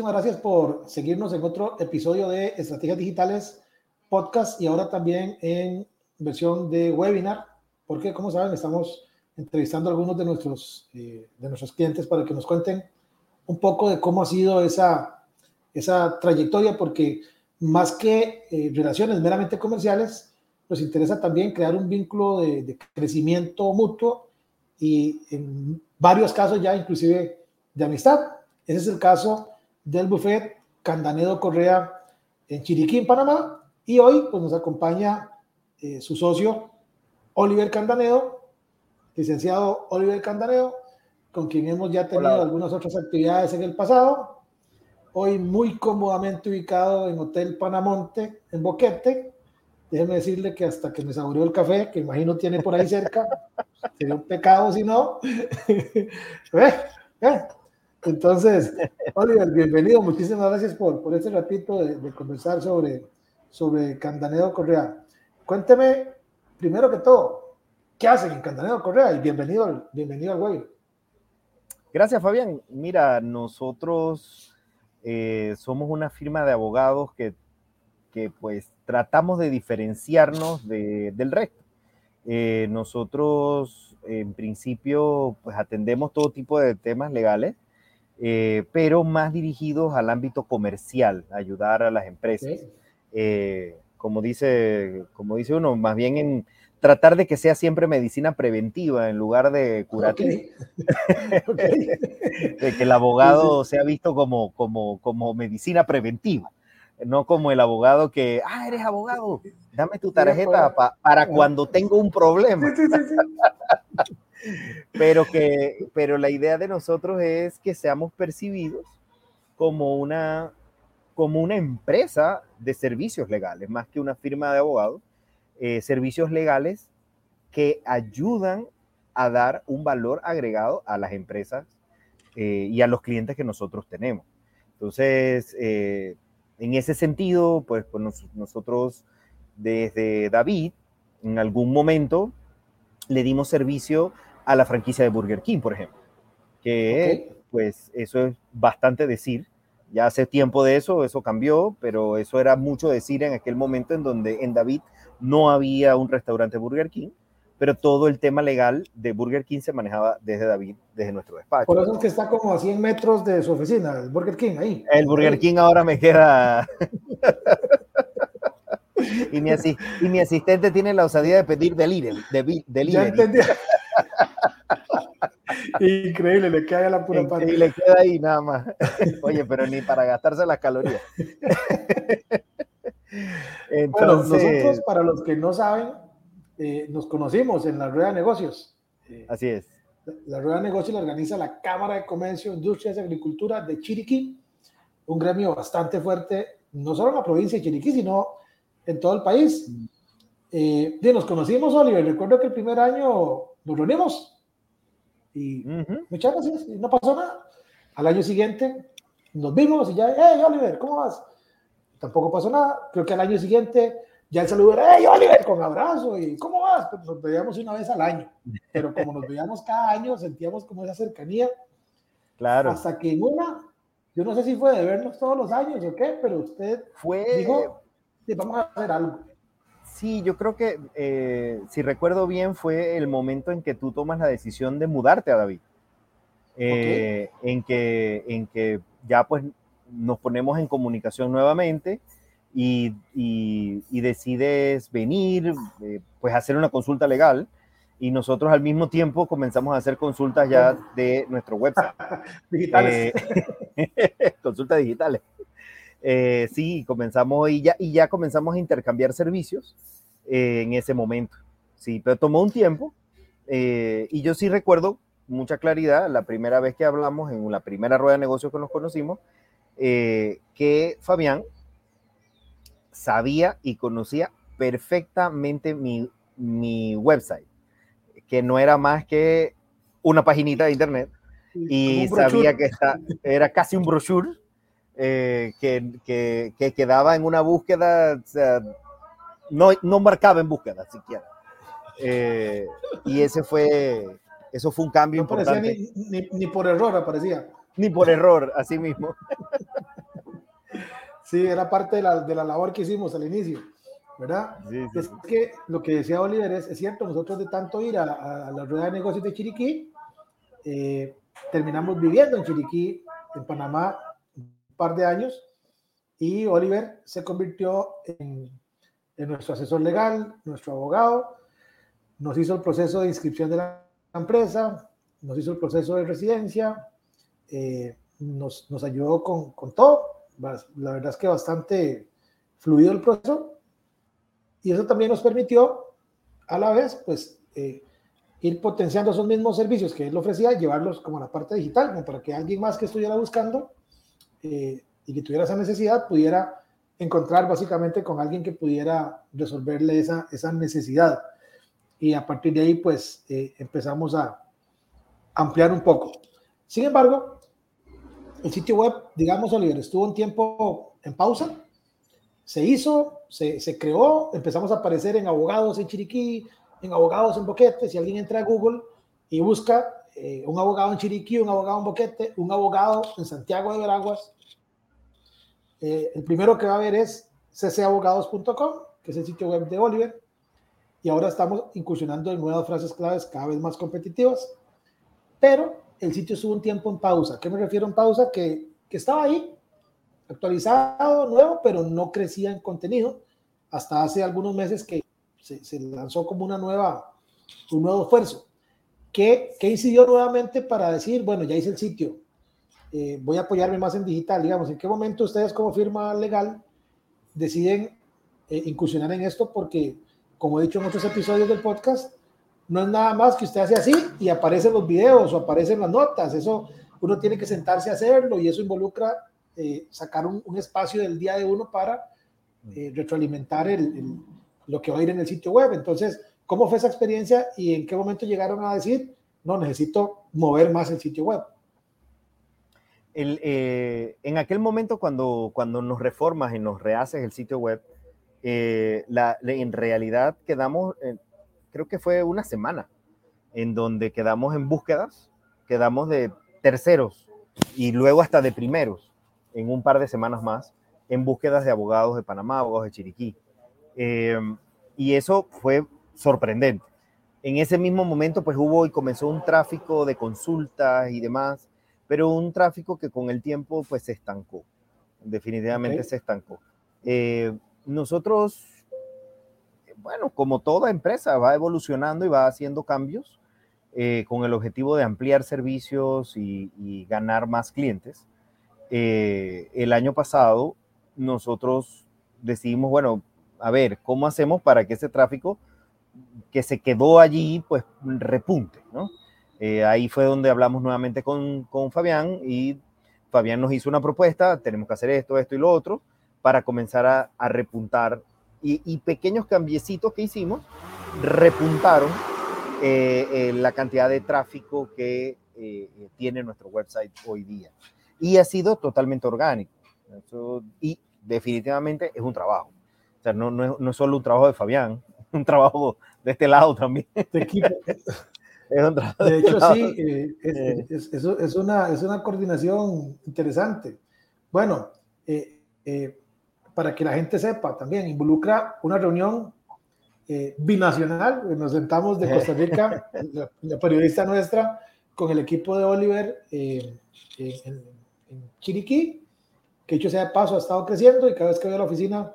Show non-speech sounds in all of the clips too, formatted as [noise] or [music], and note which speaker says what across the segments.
Speaker 1: Muchísimas gracias por seguirnos en otro episodio de Estrategias Digitales Podcast y ahora también en versión de webinar, porque como saben estamos entrevistando a algunos de nuestros, eh, de nuestros clientes para que nos cuenten un poco de cómo ha sido esa, esa trayectoria, porque más que eh, relaciones meramente comerciales, nos interesa también crear un vínculo de, de crecimiento mutuo y en varios casos ya inclusive de amistad. Ese es el caso del buffet Candanedo Correa en Chiriquí, en Panamá. Y hoy pues, nos acompaña eh, su socio Oliver Candanedo, licenciado Oliver Candanedo, con quien hemos ya tenido algunas otras actividades en el pasado. Hoy muy cómodamente ubicado en Hotel Panamonte, en Boquete. Déjeme decirle que hasta que me saboreó el café, que imagino tiene por ahí cerca, [laughs] sería un pecado si no. [laughs] ¿Eh? ¿Eh? Entonces, Oliver, bienvenido. Muchísimas gracias por, por este ratito de, conversar sobre, sobre Candaneo Correa. Cuénteme, primero que todo, ¿qué hacen en Candaneo Correa? Y bienvenido, bienvenido al Guay.
Speaker 2: Gracias, Fabián. Mira, nosotros eh, somos una firma de abogados que, que pues tratamos de diferenciarnos de, del resto. Eh, nosotros, en principio, pues atendemos todo tipo de temas legales eh, pero más dirigidos al ámbito comercial, ayudar a las empresas. Eh, como, dice, como dice uno, más bien en tratar de que sea siempre medicina preventiva en lugar de curativa. [laughs] [laughs] de que el abogado sea visto como, como, como medicina preventiva, no como el abogado que, ah, eres abogado, dame tu tarjeta para cuando tengo un problema [laughs] pero, que, pero la idea de nosotros es que seamos percibidos como una, como una empresa de servicios legales, más que una firma de abogados, eh, servicios legales que ayudan a dar un valor agregado a las empresas eh, y a los clientes que nosotros tenemos. Entonces, eh, en ese sentido, pues, pues nosotros desde David, en algún momento, le dimos servicio a la franquicia de Burger King, por ejemplo. Que pues eso es bastante decir. Ya hace tiempo de eso, eso cambió, pero eso era mucho decir en aquel momento en donde en David no había un restaurante Burger King, pero todo el tema legal de Burger King se manejaba desde David, desde nuestro despacho.
Speaker 1: Por eso es que está como a 100 metros de su oficina, el Burger King, ahí.
Speaker 2: El Burger King ahora me queda... [laughs] y, mi y, mi asistente tiene la osadía de pedir delivery. De, delivery. Ya entendí.
Speaker 1: Increíble, le queda la pura
Speaker 2: parte. Y le queda ahí nada más. Oye, pero ni para gastarse las calorías. [laughs]
Speaker 1: Entonces, nosotros, para los que no saben, eh, nos conocimos en la Rueda de Negocios.
Speaker 2: Eh, Así es.
Speaker 1: La, Rueda de Negocios la organiza la Cámara de Comercio, Industrias y Agricultura de Chiriquí, un gremio bastante fuerte, no solo en la provincia de Chiriquí, sino en todo el país. Mm. Eh, nos conocimos, Oliver. Recuerdo que el primer año nos reunimos y muchas gracias, y no pasó nada. Al año siguiente nos vimos y ya, hey Oliver, ¿cómo vas? Tampoco pasó nada. Creo que al año siguiente ya el saludo era, hey Oliver, con abrazo y ¿cómo vas? Pues nos veíamos una vez al año, pero como nos veíamos cada año, sentíamos como esa cercanía.
Speaker 2: Claro.
Speaker 1: Hasta que en una, yo no sé si fue de vernos todos los años o qué, pero usted fue... dijo, vamos a hacer algo.
Speaker 2: Sí, yo creo que, eh, si recuerdo bien, fue el momento en que tú tomas la decisión de mudarte a David. Eh, en, que, en que ya pues nos ponemos en comunicación nuevamente y, y, decides venir, eh, pues hacer una consulta legal y nosotros al mismo tiempo comenzamos a hacer consultas ya de nuestro website. [laughs]
Speaker 1: digitales. [laughs]
Speaker 2: consultas digitales. Eh, sí, comenzamos y ya, y ya comenzamos a intercambiar servicios eh, en ese momento. Sí, pero tomó un tiempo eh, y yo sí recuerdo mucha claridad la primera vez que hablamos en la primera rueda de negocios que nos conocimos, que Fabián sabía y conocía perfectamente mi, mi website, que no era más que una paginita de internet y sabía que esta, era casi un brochure eh, que, que, que, quedaba en una búsqueda, o sea, no, no marcaba en búsqueda siquiera. Eh, y ese fue, eso fue un cambio
Speaker 1: no
Speaker 2: importante.
Speaker 1: Ni, ni, ni, por error aparecía.
Speaker 2: Ni por error, así mismo. [laughs]
Speaker 1: sí, era parte de la, de la labor que hicimos al inicio. ¿verdad? Sí, sí, es que lo que decía Oliver es, es, cierto, nosotros de tanto ir a, a, a la rueda de negocios de Chiriquí, eh, terminamos viviendo en Chiriquí, en Panamá, par de años, y Oliver se convirtió en, nuestro asesor legal, nuestro abogado, nos hizo el proceso de inscripción de la empresa, nos hizo el proceso de residencia, eh, nos, ayudó con, todo. La verdad es que bastante fluido el proceso y eso también nos permitió a la vez, pues, eh, ir potenciando esos mismos servicios que él ofrecía, llevarlos como a la parte digital, para que alguien más que estuviera buscando eh, y que tuviera esa necesidad pudiera encontrar básicamente con alguien que pudiera resolverle esa, esa necesidad. Y a partir de ahí, pues, eh, empezamos a ampliar un poco. Sin embargo, el sitio web, digamos, Oliver, estuvo un tiempo en pausa, se hizo, se, se, creó, empezamos a aparecer en abogados en Chiriquí, en abogados en Boquete. Si alguien entra a Google y busca eh, un abogado en Chiriquí, un abogado en Boquete, un abogado en Santiago de Veraguas, eh, el primero que va a ver es ccabogados.com, que es el sitio web de Oliver. Y ahora estamos incursionando en nuevas frases claves cada vez más competitivas. Pero el sitio estuvo un tiempo en pausa. ¿Qué me refiero en pausa? Que, que estaba ahí, actualizado, nuevo, pero no crecía en contenido hasta hace algunos meses que se, se lanzó como una nueva, un nuevo esfuerzo. ¿Qué, ¿Qué, incidió nuevamente para decir, bueno, ya hice el sitio, eh, voy a apoyarme más en digital? Digamos, ¿en qué momento ustedes como firma legal deciden eh, incursionar en esto? Porque, como he dicho en otros episodios del podcast, no es nada más que usted hace así y aparecen los videos o aparecen las notas. Eso uno tiene que sentarse a hacerlo y eso involucra eh, sacar un, espacio del día de uno para eh, retroalimentar el, lo que va a ir en el sitio web. Entonces, ¿cómo fue esa experiencia y en qué momento llegaron a decir, no, necesito mover más el sitio web?
Speaker 2: Eh, en aquel momento cuando, cuando nos reformas y nos rehaces el sitio web, eh, en realidad quedamos, eh, creo que fue una semana, en donde quedamos en búsquedas, quedamos de terceros y luego hasta de primeros en un par de semanas más en búsquedas de abogados de Panamá, abogados de Chiriquí. Y eso fue sorprendente. En ese mismo momento, pues hubo y comenzó un tráfico de consultas y demás, pero un tráfico que con el tiempo, pues se estancó. Definitivamente okay. se estancó. Eh, nosotros, bueno, como toda empresa, va evolucionando y va haciendo cambios eh, con el objetivo de ampliar servicios y, y ganar más clientes. Eh, el año pasado, nosotros decidimos, bueno, a ver, ¿cómo hacemos para que ese tráfico que se quedó allí, pues repunte, ¿no? Eh, ahí fue donde hablamos nuevamente con, con, Fabián y Fabián nos hizo una propuesta, tenemos que hacer esto, esto y lo otro, para comenzar a, repuntar. Y, pequeños cambiecitos que hicimos repuntaron eh, eh, la cantidad de tráfico que tiene nuestro website hoy día. Y ha sido totalmente orgánico. Y definitivamente es un trabajo. O sea, no, no, no es solo un trabajo de Fabián, [laughs] un trabajo de este lado también. De equipo. [laughs]
Speaker 1: De, hecho, sí, eh, es, eh. es, es, es, una, es una coordinación interesante. Bueno, eh, eh, para que la gente sepa, también involucra una reunión eh, binacional. Nos sentamos de Costa Rica, [laughs] la, la, periodista nuestra, con el equipo de Oliver en, en, Chiriquí, que hecho sea de paso ha estado creciendo y cada vez que voy a la oficina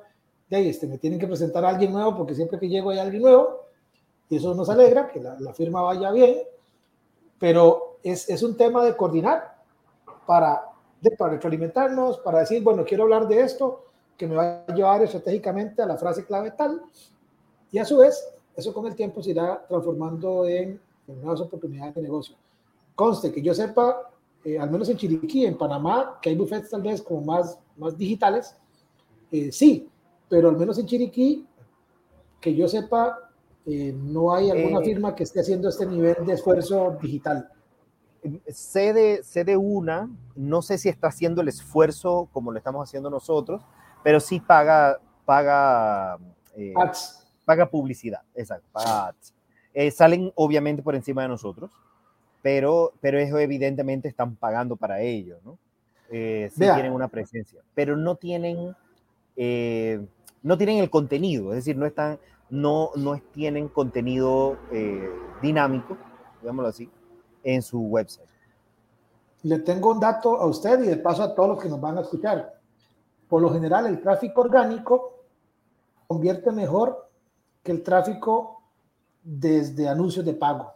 Speaker 1: de ahí, este, me tienen que presentar a alguien nuevo porque siempre que llego hay alguien nuevo y eso nos alegra, que la, la firma vaya bien, pero es, es, un tema de coordinar para de, para retroalimentarnos, para decir, bueno, quiero hablar de esto, que me va a llevar estratégicamente a la frase clave tal, y a su vez, eso con el tiempo se irá transformando en, nuevas oportunidades de negocio. Conste que yo sepa, eh, al menos en Chiriquí, en Panamá, que hay buffets tal vez como más, más digitales, eh, sí, pero al menos en Chiriquí, que yo sepa, eh, no hay alguna firma que esté haciendo este nivel de esfuerzo digital.
Speaker 2: Sé de, sé de una, no sé si está haciendo el esfuerzo como lo estamos haciendo nosotros, pero sí paga, paga,
Speaker 1: eh,
Speaker 2: paga publicidad, exacto, paga ads. Eh, salen obviamente por encima de nosotros, pero, pero eso evidentemente están pagando para ello, ¿no? Eh, sí tienen una presencia, pero no tienen, eh, no tienen el contenido, es decir, no están, no, no tienen contenido dinámico, digámoslo así, en su website.
Speaker 1: Le tengo un dato a usted y de paso a todos los que nos van a escuchar. Por lo general, el tráfico orgánico convierte mejor que el tráfico desde anuncios de pago.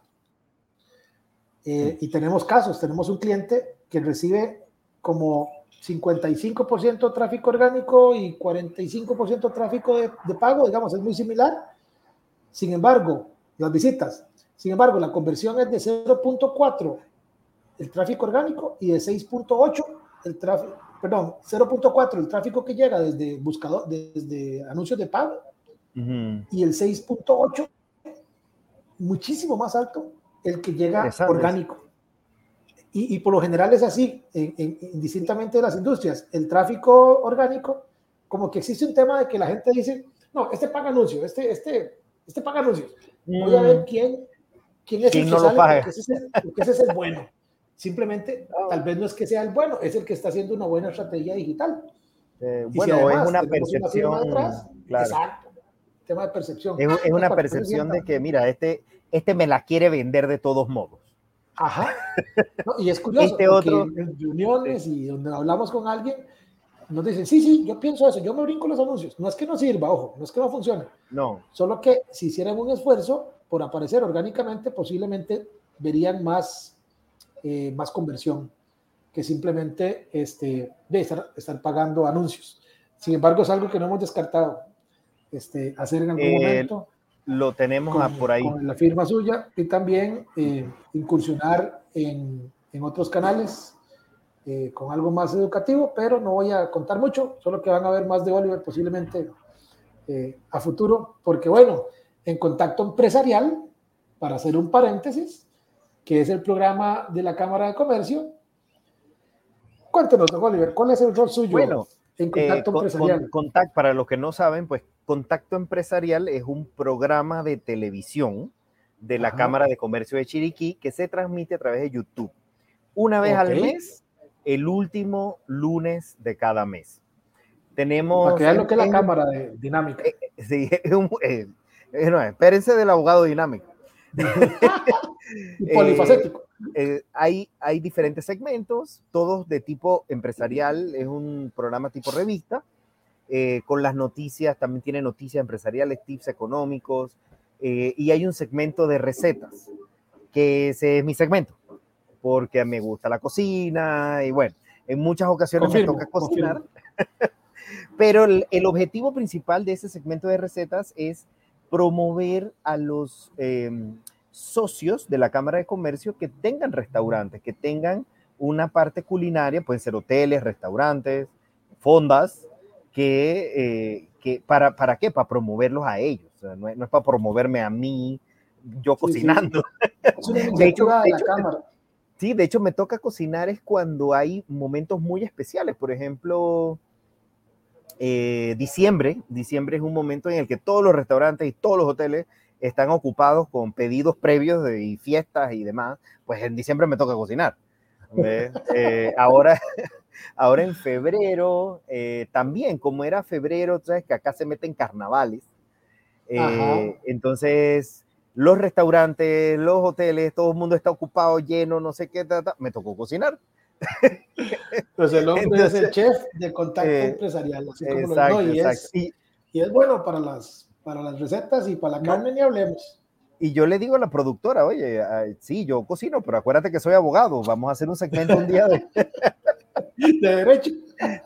Speaker 1: Eh, y tenemos casos, tenemos un cliente que recibe como 55% tráfico orgánico y 45% tráfico de, de, pago, digamos, es muy similar. Sin embargo, las visitas, sin embargo, la conversión es de 0.4 el tráfico orgánico y de 6.8 el tráfico, perdón, 0.4 el tráfico que llega desde buscador, desde anuncios de pago y el 6.8 muchísimo más alto el que llega orgánico. Y, y, por lo general es así, indistintamente de las industrias. El tráfico orgánico, como que existe un tema de que la gente dice, no, este paga anuncios, este, este, este paga anuncios. Voy a ver mm. quién, quién es el que sale, porque ese es el bueno. Simplemente, [laughs] ah. tal vez no es que sea el bueno, es el que está haciendo una buena estrategia digital.
Speaker 2: Eh, bueno, es una percepción.
Speaker 1: Exacto. Tema de percepción.
Speaker 2: Es, una percepción de que, mira, este, este me la quiere vender de todos modos.
Speaker 1: Ajá. y es [laughs] curioso, este otro, en reuniones y donde hablamos con alguien, nos dicen, sí, sí, yo pienso eso, yo me brinco los anuncios. No es que no sirva, ojo, no es que no funcione.
Speaker 2: No.
Speaker 1: Solo que si hicieran un esfuerzo por aparecer orgánicamente, posiblemente verían más eh, más conversión que simplemente este, de estar, estar, pagando anuncios. Sin embargo, es algo que no hemos descartado este, hacer en algún eh, momento.
Speaker 2: Lo tenemos por ahí.
Speaker 1: Con la firma suya y también eh, incursionar en, en, otros canales con algo más educativo, pero no voy a contar mucho, solo que van a ver más de Oliver posiblemente a futuro, porque bueno, en contacto empresarial, para hacer un paréntesis, que es el programa de la Cámara de Comercio. Cuéntenos, don Oliver, ¿cuál es el rol suyo
Speaker 2: bueno, en Contacto eh, Empresarial? para los que no saben, pues Contacto Empresarial es un programa de televisión de la Cámara de Comercio de Chiriquí que se transmite a través de YouTube. Una vez al mes, el último lunes de cada mes. Tenemos...
Speaker 1: Para lo que es la Cámara de Dinámica.
Speaker 2: Eh, eh, sí, [laughs] es un, no, espérense del abogado dinámico. [laughs]
Speaker 1: polifacético.
Speaker 2: Eh, eh, hay, hay diferentes segmentos, todos de tipo empresarial, es un programa tipo revista, eh, con las noticias, también tiene noticias empresariales, tips económicos, y hay un segmento de recetas, que ese es mi segmento, porque me gusta la cocina, y bueno, en muchas ocasiones me toca cocinar, [laughs] pero el, el, objetivo principal de ese segmento de recetas es promover a los em, socios de la Cámara de Comercio que tengan restaurantes, que tengan una parte culinaria, pueden ser hoteles, restaurantes, fondas, que, eh, que para, ¿para qué? Para promoverlos a ellos. no, es, para promoverme a mí, yo cocinando. [laughs]
Speaker 1: de hecho,
Speaker 2: Sí, de hecho me toca cocinar es cuando hay momentos muy especiales. Por ejemplo, eh, diciembre, diciembre es un momento en el que todos los restaurantes y todos los hoteles están ocupados con pedidos previos de, y fiestas y demás, pues en diciembre me toca cocinar. [laughs] Eh, ahora, [laughs] ahora en febrero, eh, también como era febrero, sabes que acá se meten carnavales. entonces, los restaurantes, los hoteles, todo el mundo está ocupado, lleno, no sé qué, me tocó cocinar. [laughs]
Speaker 1: Pues el hombre es el chef de contacto eh, empresarial, así como lo y, es, y, es, bueno para las, para las recetas y para la carne ni hablemos.
Speaker 2: Y yo le digo a la productora, oye, sí, yo cocino, pero acuérdate que soy abogado, vamos a hacer un segmento un día de...
Speaker 1: De derecho.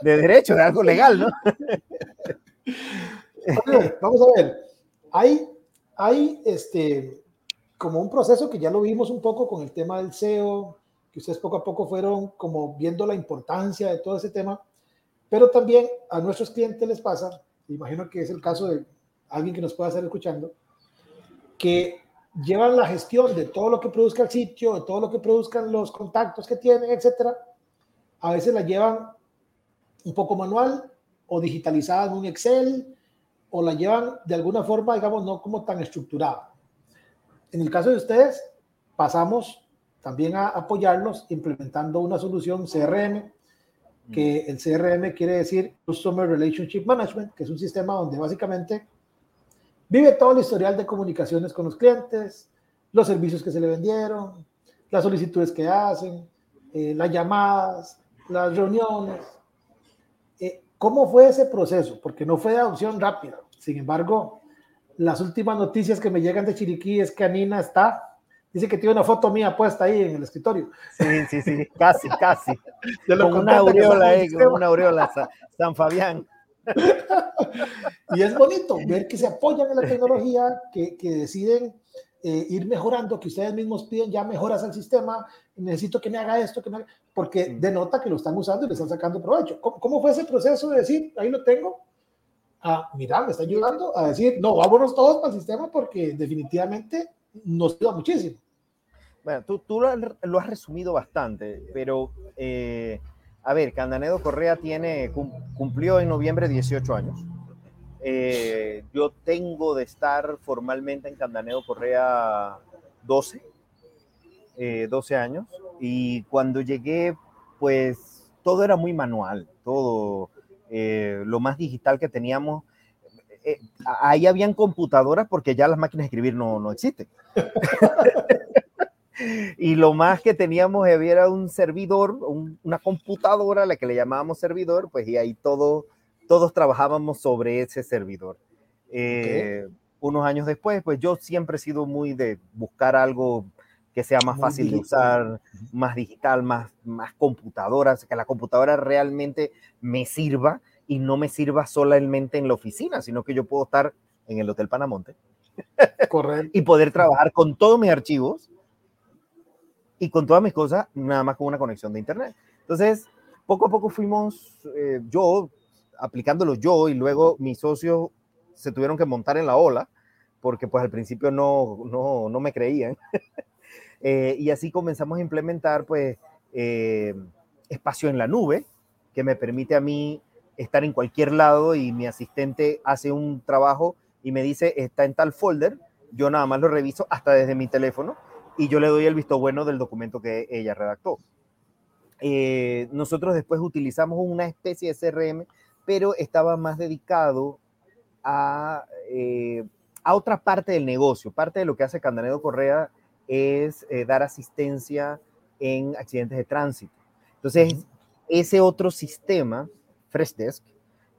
Speaker 2: De derecho, de algo legal, ¿no?
Speaker 1: vamos a ver. Hay, hay este, como un proceso que ya lo vimos un poco con el tema del SEO, que ustedes poco a poco fueron como viendo la importancia de todo ese tema, pero también a nuestros clientes les pasa, imagino que es el caso de alguien que nos pueda estar escuchando, que llevan la gestión de todo lo que produzca el sitio, de todo lo que produzcan los contactos que tienen, etcétera, a veces la llevan un poco manual o digitalizada en un Excel o la llevan de alguna forma, digamos, no como tan estructurada. En el caso de ustedes, pasamos también a apoyarlos implementando una solución CRM, que el CRM quiere decir Customer Relationship Management, que es un sistema donde básicamente vive todo el historial de comunicaciones con los clientes, los servicios que se le vendieron, las solicitudes que hacen, eh, las llamadas, las reuniones. Eh, ¿Cómo fue ese proceso? Porque no fue de adopción rápida. Sin embargo, las últimas noticias que me llegan de Chiriquí es que Anina está, dice que tiene una foto mía puesta ahí en el escritorio.
Speaker 2: Sí, sí, sí, casi, casi. [laughs] con una aureola ahí, con una aureola, San Fabián. [laughs]
Speaker 1: y es bonito ver que se apoyan en la tecnología, que, que deciden eh, ir mejorando, que ustedes mismos piden ya mejoras al sistema, necesito que me haga esto, que me porque mm. denota que lo están usando y le están sacando provecho. ¿Cómo, fue ese proceso de decir, ahí lo tengo? Ah, mira, me está ayudando a decir, no, vámonos todos para el sistema porque definitivamente nos ayuda muchísimo.
Speaker 2: Bueno, tú, tú lo, has resumido bastante, pero eh, a ver, Candanedo Correa tiene, cumplió en noviembre 18 años. Eh, yo tengo de estar formalmente en Candaneo Correa 12, 12 eh, años, y cuando llegué, pues todo era muy manual, todo eh, lo más digital que teníamos. ahí habían computadoras porque ya las máquinas de escribir no, no existen. [laughs] y lo más que teníamos era un servidor, una computadora, a la que le llamábamos servidor, pues y ahí todo todos trabajábamos sobre ese servidor. Eh, unos años después, pues yo siempre he sido muy de buscar algo que sea más fácil de usar, más digital, más, más computadora, que la computadora realmente me sirva y no me sirva solamente en la oficina, sino que yo puedo estar en el Hotel Panamonte
Speaker 1: Correcto.
Speaker 2: y poder trabajar con todos mis archivos y con todas mis cosas, nada más con una conexión de Internet. Entonces, poco a poco fuimos, eh, yo aplicándolo yo y luego mis socios se tuvieron que montar en la ola porque pues al principio no, no, no me creían. [laughs] Eh, y así comenzamos a implementar pues eh, espacio en la nube que me permite a mí estar en cualquier lado y mi asistente hace un trabajo y me dice está en tal folder, yo nada más lo reviso hasta desde mi teléfono y yo le doy el visto bueno del documento que ella redactó. Eh, nosotros después utilizamos una especie de CRM pero estaba más dedicado a, eh, a otra parte del negocio. Parte de lo que hace Candanedo Correa es eh, dar asistencia en accidentes de tránsito. Entonces, ese otro sistema, Freshdesk,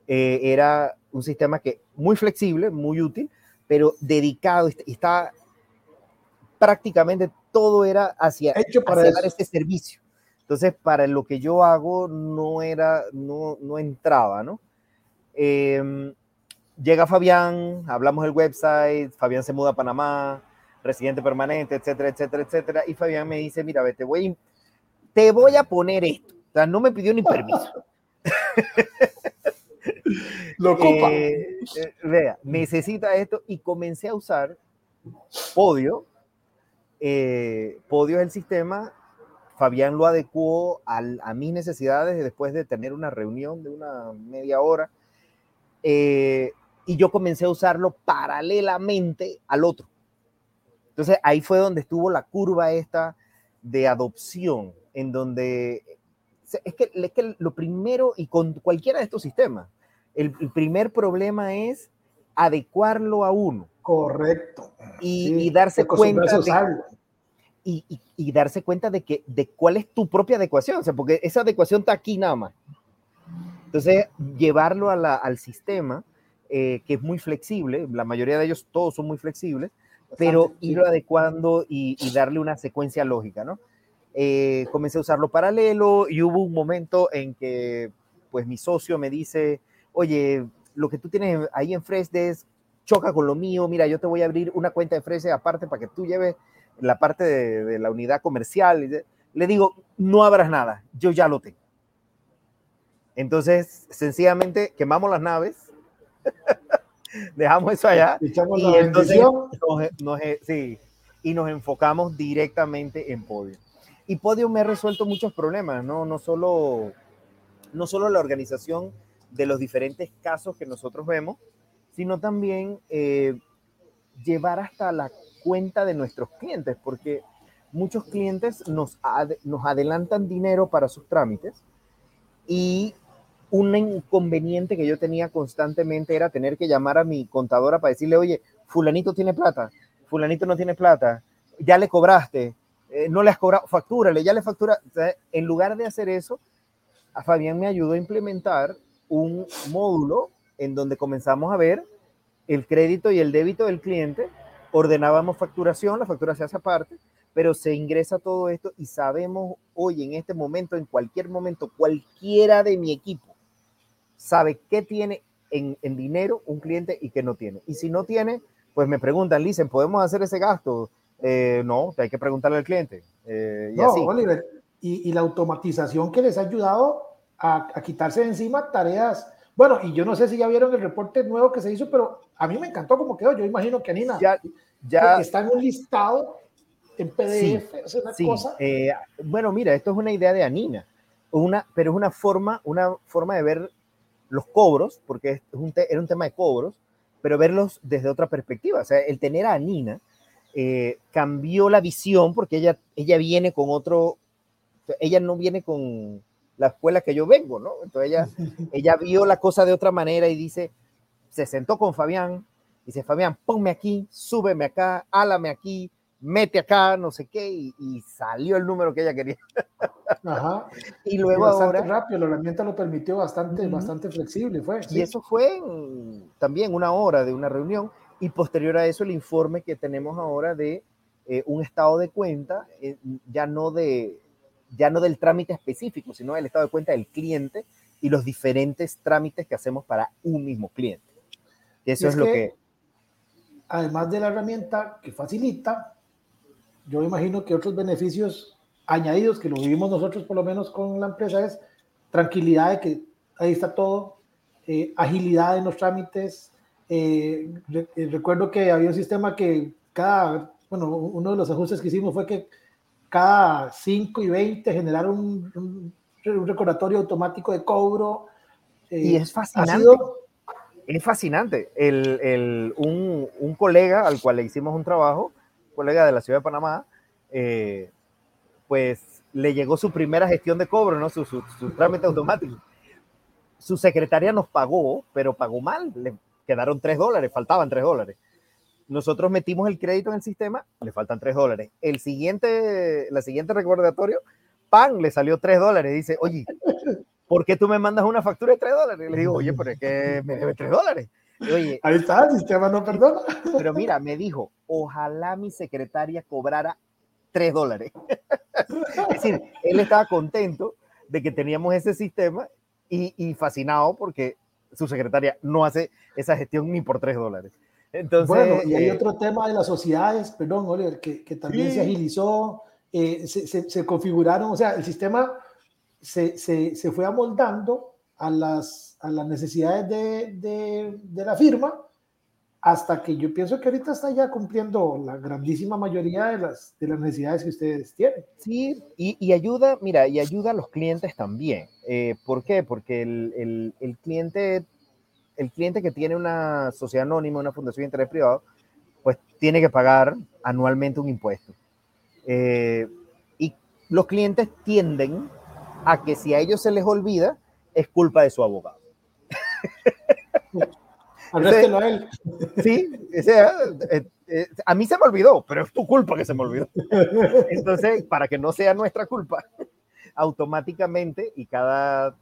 Speaker 2: eh, era un sistema que muy flexible, muy útil, pero dedicado, está prácticamente todo era hacia,
Speaker 1: Hecho para
Speaker 2: dar este servicio. Entonces, para lo que yo hago no era, no, no entraba, ¿no? Em, llega Fabián, hablamos del website, Fabián se muda a Panamá, residente permanente, etcétera, etcétera, etcétera, y Fabián me dice, mira, te voy, te voy a poner esto. O sea, no me pidió ni permiso. [laughs]
Speaker 1: Lo ocupa. Eh,
Speaker 2: eh, vea, necesita esto y comencé a usar Podio. Eh, Podio es el sistema Fabián lo adecuó a mis necesidades después de tener una reunión de una media hora. Eh, y yo comencé a usarlo paralelamente al otro. Entonces ahí fue donde estuvo la curva esta de adopción, en donde es que, es que lo primero, y con cualquiera de estos sistemas, el, primer problema es adecuarlo a uno.
Speaker 1: Correcto.
Speaker 2: Y, darse cuenta de, y, darse cuenta de, que, de cuál es tu propia adecuación, o sea, porque esa adecuación está aquí nada más. Entonces, llevarlo al sistema, eh, que es muy flexible, la mayoría de ellos todos son muy flexibles, pero irlo adecuando y, darle una secuencia lógica, ¿no? eh, comencé a usarlo paralelo y hubo un momento en que pues mi socio me dice, oye, lo que tú tienes ahí en Fresdes choca con lo mío, mira, yo te voy a abrir una cuenta de Fresdes aparte para que tú lleves la parte de, de la unidad comercial. Le digo, no abras nada, yo ya lo tengo. Entonces, sencillamente quemamos las naves, [laughs] dejamos eso allá y entonces nos, sí, y nos enfocamos directamente en Podium. Y Podium me ha resuelto muchos problemas, ¿no? No solo, no solo la organización de los diferentes casos que nosotros vemos, sino también eh, llevar hasta la cuenta de nuestros clientes, porque muchos clientes nos, nos adelantan dinero para sus trámites y un inconveniente que yo tenía constantemente era tener que llamar a mi contadora para decirle, oye, fulanito tiene plata, fulanito no tiene plata, ya le cobraste, eh, no le has cobrado, factúrale, ya le factura. en lugar de hacer eso, a Fabián me ayudó a implementar un módulo en donde comenzamos a ver el crédito y el débito del cliente, ordenábamos facturación, la factura se hace aparte, pero se ingresa todo esto y sabemos hoy en este momento, en cualquier momento, cualquiera de mi equipo sabe qué tiene en, dinero un cliente y qué no tiene. Y si no tiene, pues me preguntan, dicen, ¿podemos hacer ese gasto? Eh, no, hay que preguntarle al cliente. Eh, y
Speaker 1: no, Oliver, y, la automatización que les ha ayudado a, quitarse de encima tareas. Bueno, y yo no sé si ya vieron el reporte nuevo que se hizo, pero a mí me encantó cómo quedó. Yo imagino que Anina
Speaker 2: ya, ya
Speaker 1: está en un listado en PDF,
Speaker 2: sí, eh, bueno, mira, esto es una idea de Anina, una, pero es una forma, una forma de ver los cobros, porque es un era un tema de cobros, pero verlos desde otra perspectiva. O sea, el tener a Nina eh, cambió la visión porque ella, ella viene con otro, ella no viene con la escuela que yo vengo, ¿no? Entonces ella, [laughs] ella vio la cosa de otra manera y dice, se sentó con Fabián, dice, Fabián, ponme aquí, súbeme acá, álame aquí, mete acá, no sé qué, y, salió el número que ella quería. [laughs]
Speaker 1: Ajá. y luego bastante ahora... rápido, la herramienta lo permitió bastante, bastante flexible, fue.
Speaker 2: Y eso fue también una hora de una reunión, y posterior a eso el informe que tenemos ahora de eh, un estado de cuenta, eh, ya, no de, ya no del trámite específico, sino del estado de cuenta del cliente y los diferentes trámites que hacemos para un mismo cliente. Eso es, lo que...
Speaker 1: Además de la herramienta que facilita, yo imagino que otros beneficios añadidos que lo vivimos nosotros por lo menos con la empresa es tranquilidad de que ahí está todo, eh, agilidad en los trámites. Eh, eh, recuerdo que había un sistema que cada, bueno, uno de los ajustes que hicimos fue que cada 5 y 20 generaron un, recordatorio automático de cobro.
Speaker 2: y es fascinante. Es fascinante. El, el, un, un colega al cual le hicimos un trabajo, colega de la ciudad de Panamá, eh, pues le llegó su primera gestión de cobro, ¿no? Su, su, trámite automático. Su secretaria nos pagó, pero pagó mal, le quedaron tres dólares, faltaban tres dólares. Nosotros metimos el crédito en el sistema, le faltan tres dólares. El siguiente, la siguiente recordatorio, pan, le salió tres dólares. Dice, oye, ¿por qué tú me mandas una factura de tres dólares? le digo, oye, pero es que me debe tres dólares.
Speaker 1: Oye, [laughs] Ahí está, el sistema no perdona. [laughs]
Speaker 2: Pero mira, me dijo, ojalá mi secretaria cobrara tres dólares. [laughs] es decir, él estaba contento de que teníamos ese sistema y, fascinado porque su secretaria no hace esa gestión ni por tres dólares. Entonces,
Speaker 1: bueno, y hay eh, otro tema de las sociedades, perdón, Oliver, que, que también se agilizó, eh, se, se, se, configuraron, o sea, el sistema se, se fue amoldando a las, a las necesidades de, de, la firma, hasta que yo pienso que ahorita está ya cumpliendo la grandísima mayoría de las, de las necesidades que ustedes tienen.
Speaker 2: Sí, y, y ayuda, mira, y ayuda a los clientes también. Eh, ¿Por qué? Porque el, el, el, cliente, el cliente que tiene una sociedad anónima, una fundación de interés privado, pues tiene que pagar anualmente un impuesto. Eh, y los clientes tienden a que si a ellos se les olvida, es culpa de su abogado.
Speaker 1: a él.
Speaker 2: Sí, eh, eh, a mí se me olvidó, pero es tu culpa que se me olvidó. Entonces, para que no sea nuestra culpa, automáticamente y cada,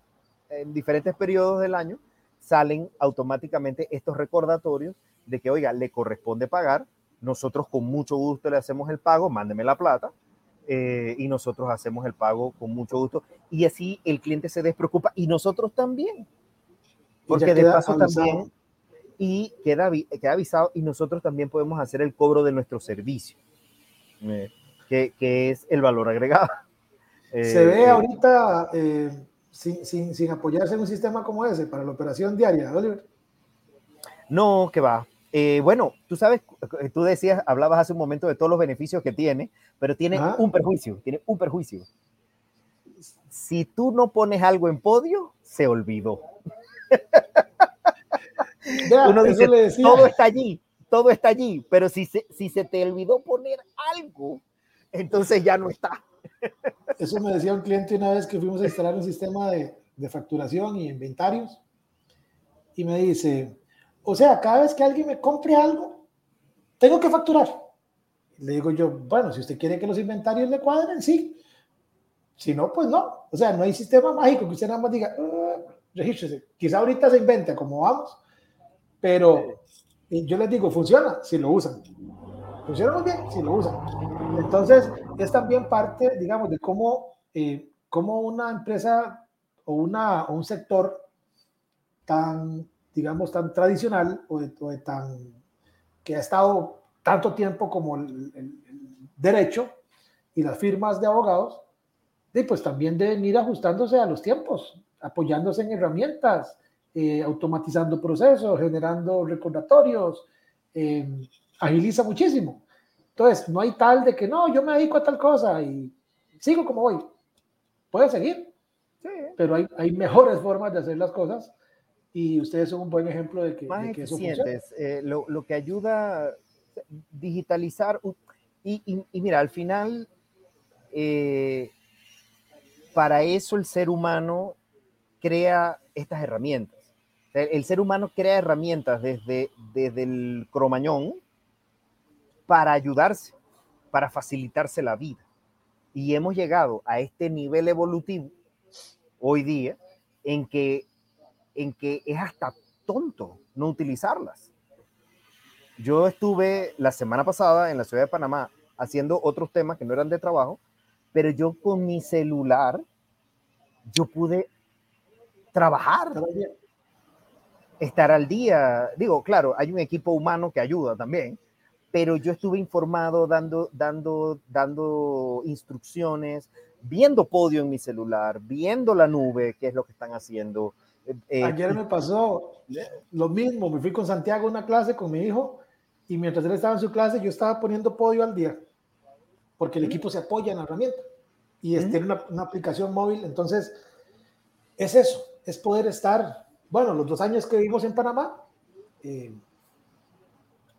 Speaker 2: en diferentes periodos del año, salen automáticamente estos recordatorios de que, oiga, le corresponde pagar, nosotros con mucho gusto le hacemos el pago, mándeme la plata, eh, y nosotros hacemos el pago con mucho gusto. Y así el cliente se despreocupa y nosotros también. Porque de paso también, y queda, queda avisado y nosotros también podemos hacer el cobro de nuestro servicio, eh, que, que, es el valor agregado.
Speaker 1: Se ve ahorita sin, sin, sin, apoyarse en un sistema como ese para la operación diaria, Oliver.
Speaker 2: No, que va. Eh, bueno, tú sabes, eh, tú decías, hablabas hace un momento de todos los beneficios que tiene, pero tiene un perjuicio, tiene un perjuicio. Si tú no pones algo en podio, se olvidó. Uno dice, todo está allí, todo está allí, pero si se, si se te olvidó poner algo, entonces ya no está.
Speaker 1: Eso me decía un cliente una vez que fuimos a instalar un sistema de, de facturación y inventarios y me dice, o sea, cada vez que alguien me compre algo, tengo que facturar. Le digo yo, bueno, si usted quiere que los inventarios le cuadren, sí. Si no, pues no. O sea, no hay sistema mágico que usted nada más diga, uh, regístrese. Quizá ahorita se invente como vamos, pero yo les digo, funciona si lo usan. Funciona muy bien si lo usan. Entonces, es también parte, digamos, de cómo, eh, cómo una empresa o, una, o un sector tan digamos, tan tradicional o de, tan, que ha estado tanto tiempo como el, derecho y las firmas de abogados, y pues también deben ir ajustándose a los tiempos, apoyándose en herramientas, eh, automatizando procesos, generando recordatorios, eh, agiliza muchísimo. Entonces, no hay tal de que no, yo me dedico a tal cosa y sigo como voy. Puede seguir, pero hay, hay mejores formas de hacer las cosas y ustedes son un buen ejemplo de que,
Speaker 2: Más
Speaker 1: que
Speaker 2: eso funciona. Eh, lo, lo, que ayuda digitalizar y, y, mira, al final, eh, para eso el ser humano crea estas herramientas. El, ser humano crea herramientas desde, desde el cromañón para ayudarse, para facilitarse la vida. Y hemos llegado a este nivel evolutivo hoy día en que en que es hasta tonto no utilizarlas. Yo estuve la semana pasada en la ciudad de Panamá haciendo otros temas que no eran de trabajo, pero yo con mi celular, yo pude trabajar, estar al día. Digo, claro, hay un equipo humano que ayuda también, pero yo estuve informado, dando, dando, dando instrucciones, viendo podio en mi celular, viendo la nube, qué es lo que están haciendo,
Speaker 1: eh, Ayer me pasó lo mismo, me fui con Santiago a una clase con mi hijo y mientras él estaba en su clase yo estaba poniendo podio al día, porque el equipo se apoya en la herramienta y es, tiene una, una, aplicación móvil, entonces es eso, es poder estar, bueno, los dos años que vivimos en Panamá, eh,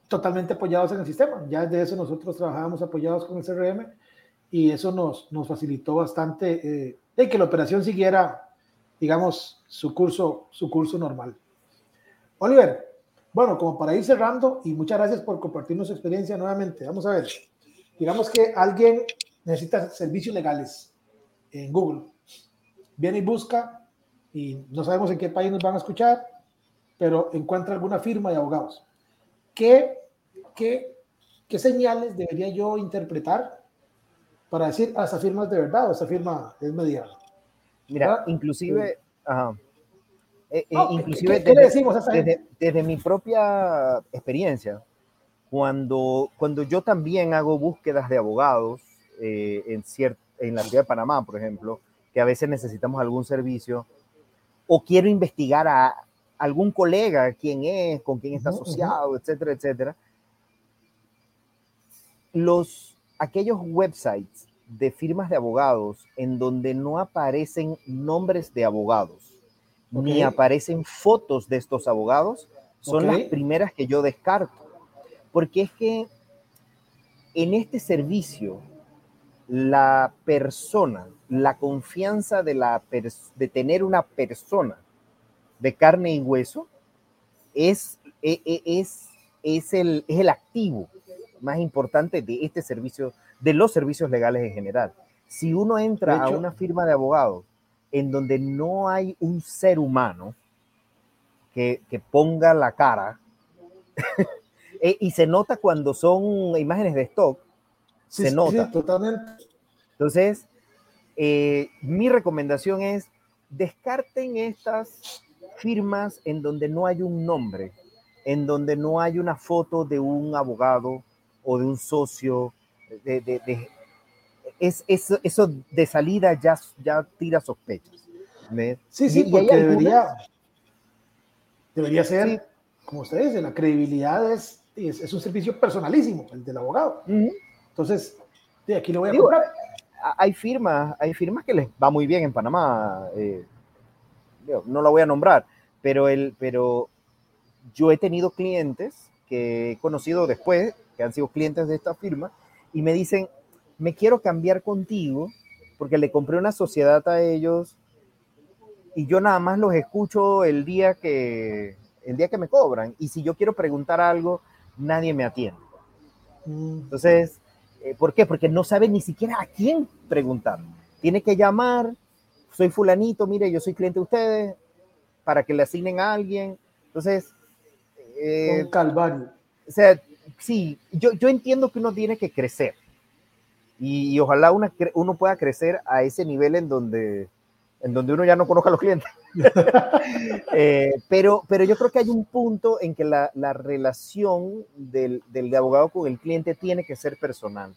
Speaker 1: totalmente apoyados en el sistema, ya desde eso nosotros trabajábamos apoyados con el CRM y eso nos, nos facilitó bastante eh, de que la operación siguiera digamos, su curso, su curso normal. Oliver, bueno, como para ir cerrando, y muchas gracias por compartirnos su experiencia nuevamente. Vamos a ver, digamos que alguien necesita servicios legales en Google. Viene y busca, y no sabemos en qué país nos van a escuchar, pero encuentra alguna firma de abogados. ¿Qué, qué, qué señales debería yo interpretar para decir, ah, esa firma es de verdad o esa firma es mediana?
Speaker 2: Mira, inclusive, eh, eh, inclusive ¿qué, desde, decimos desde, mi propia experiencia, cuando, cuando yo también hago búsquedas de abogados eh, en, en la ciudad de Panamá, por ejemplo, que a veces necesitamos algún servicio, o quiero investigar a algún colega, quién es, con quién está asociado, etcétera, etcétera, los, aquellos websites de firmas de abogados en donde no aparecen nombres de abogados, ni aparecen fotos de estos abogados, son las primeras que yo descarto. Porque es que en este servicio, la persona, la confianza de, la de tener una persona de carne y hueso es, e, e, es, es, el, es el activo más importante de este servicio de los servicios legales en general. Si uno entra a una firma de abogados en donde no hay un ser humano que, ponga la cara, [laughs] eh, y se nota cuando son imágenes de stock, se nota.
Speaker 1: totalmente.
Speaker 2: Entonces, eh, mi recomendación es descarten estas firmas en donde no hay un nombre, en donde no hay una foto de un abogado o de un socio. De, es, eso de salida ya, ya tira sospechas.
Speaker 1: Sí, sí, porque debería, debería ser, como usted dice, la credibilidad es, es, un servicio personalísimo, el del abogado. Entonces, de aquí lo voy a comprar.
Speaker 2: Hay firmas, hay firmas que les va muy bien en Panamá. Eh, no la voy a nombrar, pero, el, pero yo he tenido clientes que he conocido después, que han sido clientes de esta firma, y me dicen, me quiero cambiar contigo porque le compré una sociedad a ellos y yo nada más los escucho el día que, el día que me cobran. Y si yo quiero preguntar algo, nadie me atiende. Mm. Entonces, eh, ¿por qué? Porque no sabe ni siquiera a quién preguntar. Tiene que llamar, soy fulanito, mire, yo soy cliente de ustedes, para que le asignen a alguien. Entonces...
Speaker 1: Eh, Un calvario.
Speaker 2: O sea, sí, yo, yo entiendo que uno tiene que crecer. Y, ojalá una, uno pueda crecer a ese nivel en donde en donde uno ya no conozca a los clientes. [laughs] Eh, pero, pero yo creo que hay un punto en que la, la relación del, del, abogado con el cliente tiene que ser personal.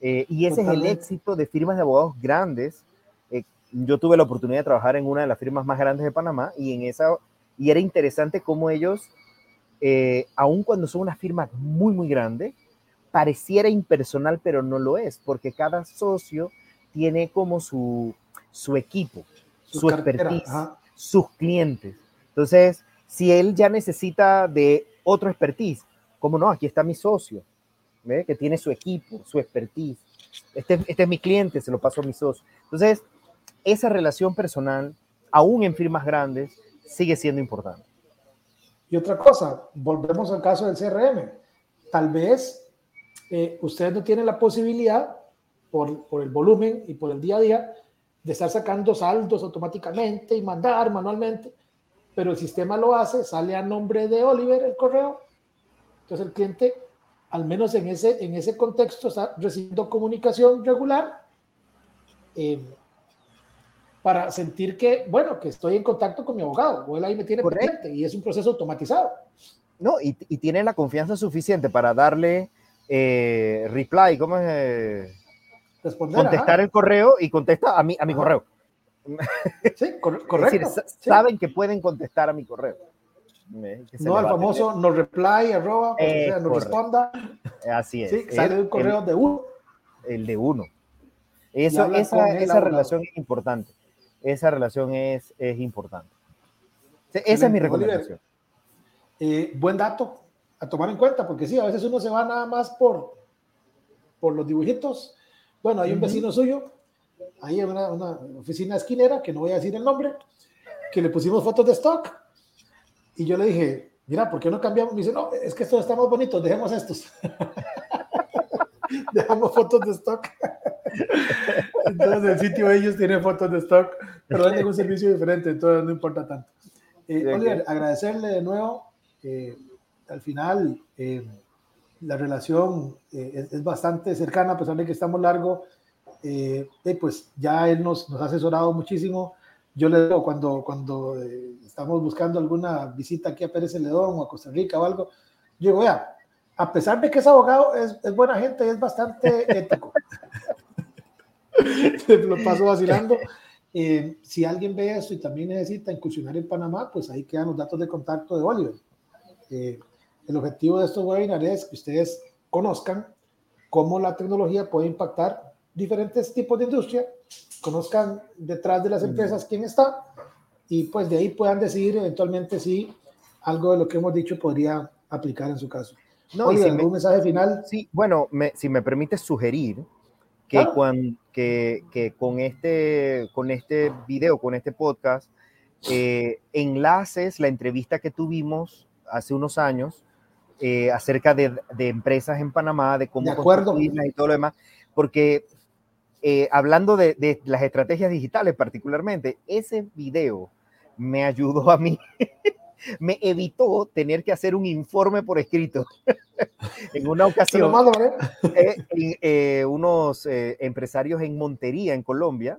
Speaker 2: Eh, y ese es el éxito de firmas de abogados grandes. Eh, yo tuve la oportunidad de trabajar en una de las firmas más grandes de Panamá y, en esa, y era interesante cómo ellos, aun cuando son una firma muy, muy grande, pareciera impersonal, pero no lo es, porque cada socio tiene como su, su equipo su, expertise, sus clientes. Entonces, si él ya necesita de otro expertise, ¿cómo no? Aquí está mi socio, ¿ve? que tiene su equipo, su expertise. Este, este es mi cliente, se lo paso a mi socio. Entonces, esa relación personal, aún en firmas grandes, sigue siendo importante.
Speaker 1: Y otra cosa, volvemos al caso del CRM. Tal vez eh, ustedes no tienen la posibilidad, por, por el volumen y por el día a día, de estar sacando saldos automáticamente y mandar manualmente, pero el sistema lo hace, sale a nombre de Oliver el correo, entonces el cliente, al menos en ese, en ese contexto, está recibiendo comunicación regular eh, para sentir que, bueno, que estoy en contacto con mi abogado, o él ahí me tiene presente y es un proceso automatizado.
Speaker 2: No, y, y tiene la confianza suficiente para darle eh, reply, ¿cómo es? contestar el correo y contesta a mi, a mi correo.
Speaker 1: Sí, [laughs] correcto.
Speaker 2: saben que pueden contestar a mi correo.
Speaker 1: No al famoso no reply, arroba, no responda.
Speaker 2: Así es.
Speaker 1: Sí, sale un correo de uno.
Speaker 2: El de uno. Eso, esa, esa relación es importante. Esa relación es, es importante. Esa es mi recomendación.
Speaker 1: Eh, buen dato a tomar en cuenta, porque sí, a veces uno se va nada más por, por los dibujitos bueno, hay un vecino suyo, ahí en una, oficina esquinera, que no voy a decir el nombre, que le pusimos fotos de stock. Y yo le dije, mira, ¿por qué no cambiamos? Me dice, no, es que estos están más bonitos, dejemos estos. [laughs] Dejamos fotos de stock. Entonces el sitio ellos tienen fotos de stock, pero venden un servicio diferente, entonces no importa tanto. Eh, Oliver, agradecerle de nuevo. Eh, al final, eh, la relación eh, es, bastante cercana, a pesar de que estamos largo, eh, pues ya él nos, nos, ha asesorado muchísimo. Yo le digo, cuando, cuando eh, estamos buscando alguna visita aquí a Pérez Celedón o a Costa Rica o algo, yo digo, vea, a pesar de que es abogado, es, es buena gente, es bastante [laughs] ético. [laughs] Lo paso vacilando. si alguien ve esto y también necesita incursionar en Panamá, pues ahí quedan los datos de contacto de Oliver. El objetivo de estos webinars es que ustedes conozcan cómo la tecnología puede impactar diferentes tipos de industria, conozcan detrás de las empresas quién está y pues de ahí puedan decidir eventualmente si algo de lo que hemos dicho podría aplicar en su caso.
Speaker 2: No, y ¿algún mensaje final? Sí, bueno, si me permite sugerir que, ah. que, que, con, este, con este video, con este podcast, eh, enlaces la entrevista que tuvimos hace unos años eh, acerca de, empresas en Panamá, de cómo
Speaker 1: construirlas
Speaker 2: y todo lo demás, porque eh, hablando de, las estrategias digitales particularmente, ese video me ayudó a mí [laughs] me evitó tener que hacer un informe por escrito. [laughs] en una ocasión, eh, eh, unos eh, empresarios en Montería, en Colombia,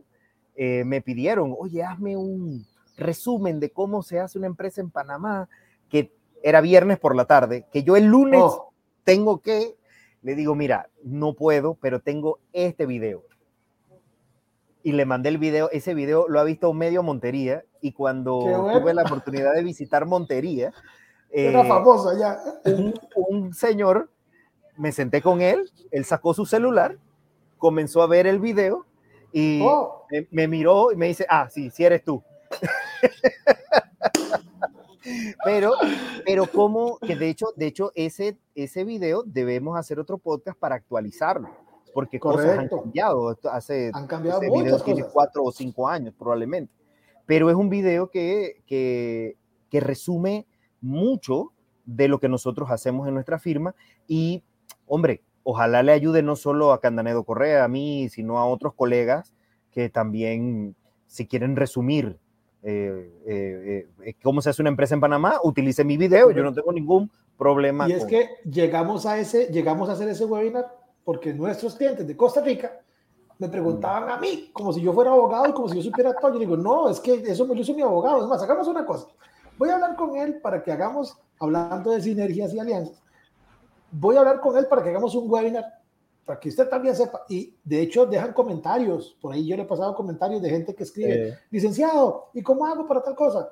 Speaker 2: me pidieron, oye, hazme un resumen de cómo se hace una empresa en Panamá, que era viernes por la tarde, que yo el lunes oh. tengo que, le digo, mira, no puedo, pero tengo este video y le mandé el video. Ese video lo ha visto medio Montería y cuando tuve la oportunidad de visitar Montería, [laughs]
Speaker 1: era eh, famoso ya.
Speaker 2: Un, señor, me senté con él, él sacó su celular, comenzó a ver el video y oh. me, miró y me dice, ah, sí, sí eres tú. [laughs] pero, pero como que de hecho, de hecho ese, ese video debemos hacer otro podcast para actualizarlo porque cosas han cambiado. Hace,
Speaker 1: han cambiado este video
Speaker 2: tiene cuatro o cinco años probablemente. Pero es un video que, que, que resume mucho de lo que nosotros hacemos en nuestra firma y, hombre, ojalá le ayude no solo a Candanedo Correa, a mí, sino a otros colegas que también, si quieren resumir eh, eh, eh, cómo se hace una empresa en Panamá, utilice mi video, yo no tengo ningún problema.
Speaker 1: Y es que llegamos a, ese, llegamos a hacer ese webinar porque nuestros clientes de Costa Rica me preguntaban a mí, como si yo fuera abogado y como si yo supiera todo. Yo digo, no, es que eso me lo hizo mi abogado. Es más, hagamos una cosa. Voy a hablar con él para que hagamos, hablando de sinergias y alianzas, voy a hablar con él para que hagamos un webinar, para que usted también sepa. Y de hecho, dejan comentarios. Por ahí yo le he pasado comentarios de gente que escribe, licenciado, ¿y cómo hago para tal cosa?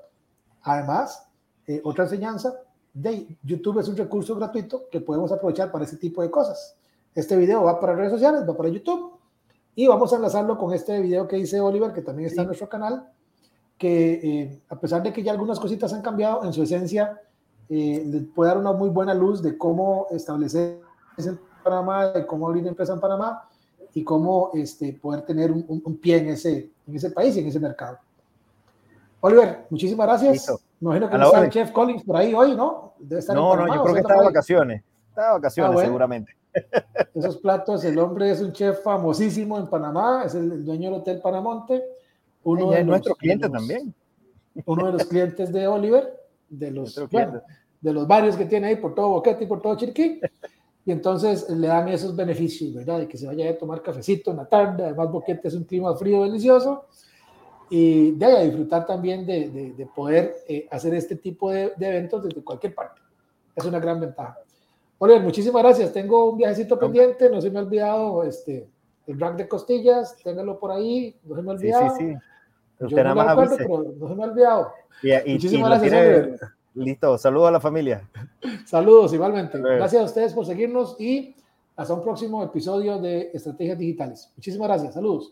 Speaker 1: Además, eh, otra enseñanza, de YouTube es un recurso gratuito que podemos aprovechar para ese tipo de cosas. Este video va para redes sociales, va para YouTube y vamos a enlazarlo con este video que dice Oliver, que también está en nuestro canal, que eh, a pesar de que ya algunas cositas han cambiado, en su esencia eh, puede dar una muy buena luz de cómo establecer en Panamá, de cómo abrir empresa en Panamá y cómo este, poder tener un, pie en ese, en ese país y en ese mercado. Oliver, muchísimas gracias. Me imagino que no está el chef Collins por ahí hoy, ¿no?
Speaker 2: Debe estar no, no, yo creo que está de vacaciones. Está de vacaciones, ah, seguramente.
Speaker 1: Esos platos, el hombre es un chef famosísimo en Panamá, es el dueño del Hotel Panamonte.
Speaker 2: Uno de nuestro cliente también.
Speaker 1: Uno de los clientes de Oliver, de los, de los varios que tiene ahí por todo Boquete y por todo Chiriquí. Y entonces le dan esos beneficios, ¿verdad? De que se vaya a tomar cafecito en la tarde. Además, Boquete es un clima frío delicioso. Y de ahí a disfrutar también de, de, poder eh, hacer este tipo de, de eventos desde cualquier parte. Es una gran ventaja. Oliver, muchísimas gracias. Tengo un viajecito pendiente, no se me ha olvidado este, el rack de costillas, téngalo por ahí, no se me ha olvidado. Sí, sí, sí. Yo no, me acuerdo, pero no se me ha olvidado.
Speaker 2: muchísimas gracias, Oliver. Listo, saludos a la familia. [laughs]
Speaker 1: Saludos igualmente. Gracias a ustedes por seguirnos y hasta un próximo episodio de Estrategias Digitales. Muchísimas gracias. Saludos.